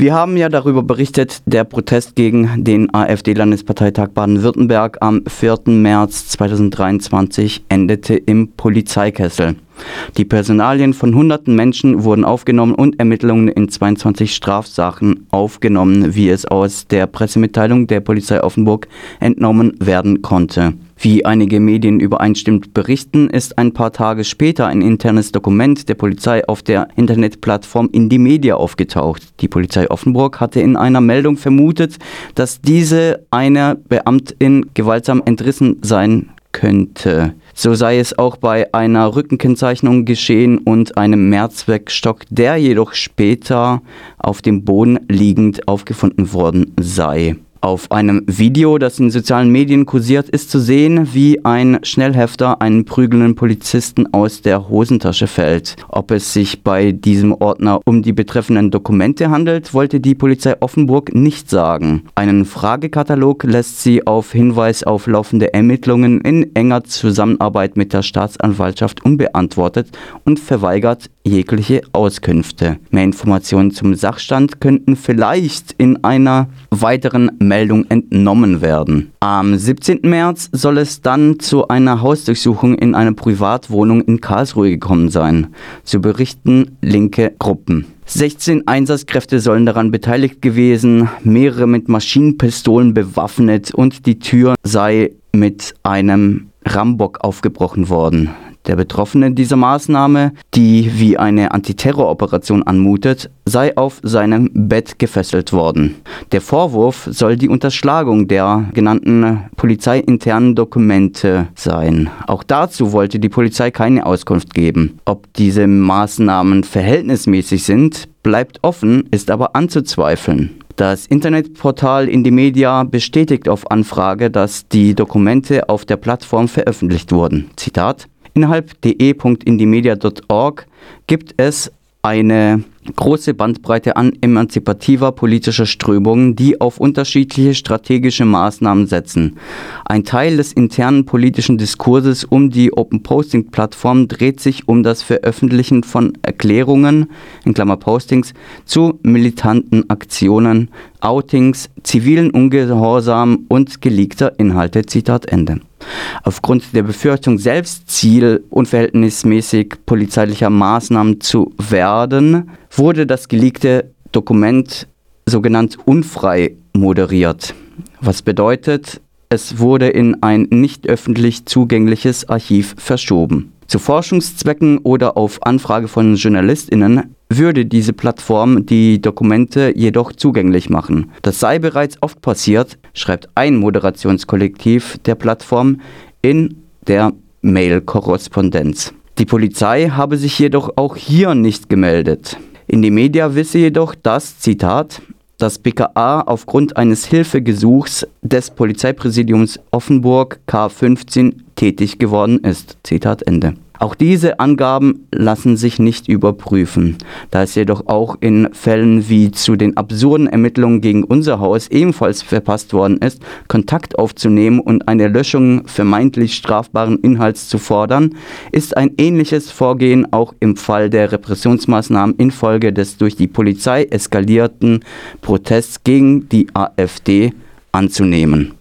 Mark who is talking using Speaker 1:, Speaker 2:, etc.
Speaker 1: Wir haben ja darüber berichtet, der Protest gegen den AfD-Landesparteitag Baden-Württemberg am 4. März 2023 endete im Polizeikessel. Die Personalien von hunderten Menschen wurden aufgenommen und Ermittlungen in 22 Strafsachen aufgenommen, wie es aus der Pressemitteilung der Polizei Offenburg entnommen werden konnte. Wie einige Medien übereinstimmend berichten, ist ein paar Tage später ein internes Dokument der Polizei auf der Internetplattform Indie aufgetaucht. Die Polizei Offenburg hatte in einer Meldung vermutet, dass diese einer Beamtin gewaltsam entrissen sein könnte. So sei es auch bei einer Rückenkennzeichnung geschehen und einem Mehrzweckstock, der jedoch später auf dem Boden liegend aufgefunden worden sei. Auf einem Video, das in sozialen Medien kursiert, ist zu sehen, wie ein Schnellhefter einen prügelnden Polizisten aus der Hosentasche fällt. Ob es sich bei diesem Ordner um die betreffenden Dokumente handelt, wollte die Polizei Offenburg nicht sagen. Einen Fragekatalog lässt sie auf Hinweis auf laufende Ermittlungen in enger Zusammenarbeit mit der Staatsanwaltschaft unbeantwortet und verweigert jegliche Auskünfte. Mehr Informationen zum Sachstand könnten vielleicht in einer weiteren Meldung entnommen werden. Am 17. März soll es dann zu einer Hausdurchsuchung in einer Privatwohnung in Karlsruhe gekommen sein. So berichten linke Gruppen. 16 Einsatzkräfte sollen daran beteiligt gewesen, mehrere mit Maschinenpistolen bewaffnet und die Tür sei mit einem Rambock aufgebrochen worden. Der Betroffene dieser Maßnahme, die wie eine Antiterroroperation anmutet, sei auf seinem Bett gefesselt worden. Der Vorwurf soll die Unterschlagung der genannten polizeiinternen Dokumente sein. Auch dazu wollte die Polizei keine Auskunft geben. Ob diese Maßnahmen verhältnismäßig sind, bleibt offen, ist aber anzuzweifeln. Das Internetportal Indymedia bestätigt auf Anfrage, dass die Dokumente auf der Plattform veröffentlicht wurden. Zitat Innerhalb de.indimedia.org gibt es eine große Bandbreite an emanzipativer politischer Strömungen, die auf unterschiedliche strategische Maßnahmen setzen. Ein Teil des internen politischen Diskurses um die Open Posting Plattform dreht sich um das Veröffentlichen von Erklärungen, in Klammer Postings, zu militanten Aktionen, Outings, zivilen Ungehorsam und geleakter Inhalte. Zitat Ende. Aufgrund der Befürchtung, selbst Ziel unverhältnismäßig polizeilicher Maßnahmen zu werden, wurde das geleakte Dokument sogenannt unfrei moderiert. Was bedeutet, es wurde in ein nicht öffentlich zugängliches Archiv verschoben. Zu Forschungszwecken oder auf Anfrage von JournalistInnen würde diese Plattform die Dokumente jedoch zugänglich machen. Das sei bereits oft passiert, schreibt ein Moderationskollektiv der Plattform in der Mail-Korrespondenz. Die Polizei habe sich jedoch auch hier nicht gemeldet. In die Media wisse jedoch, dass, Zitat, das BKA aufgrund eines Hilfegesuchs des Polizeipräsidiums Offenburg K15 tätig geworden ist. Zitat Ende. Auch diese Angaben lassen sich nicht überprüfen. Da es jedoch auch in Fällen wie zu den absurden Ermittlungen gegen unser Haus ebenfalls verpasst worden ist, Kontakt aufzunehmen und eine Löschung vermeintlich strafbaren Inhalts zu fordern, ist ein ähnliches Vorgehen auch im Fall der Repressionsmaßnahmen infolge des durch die Polizei eskalierten Protests gegen die AfD anzunehmen.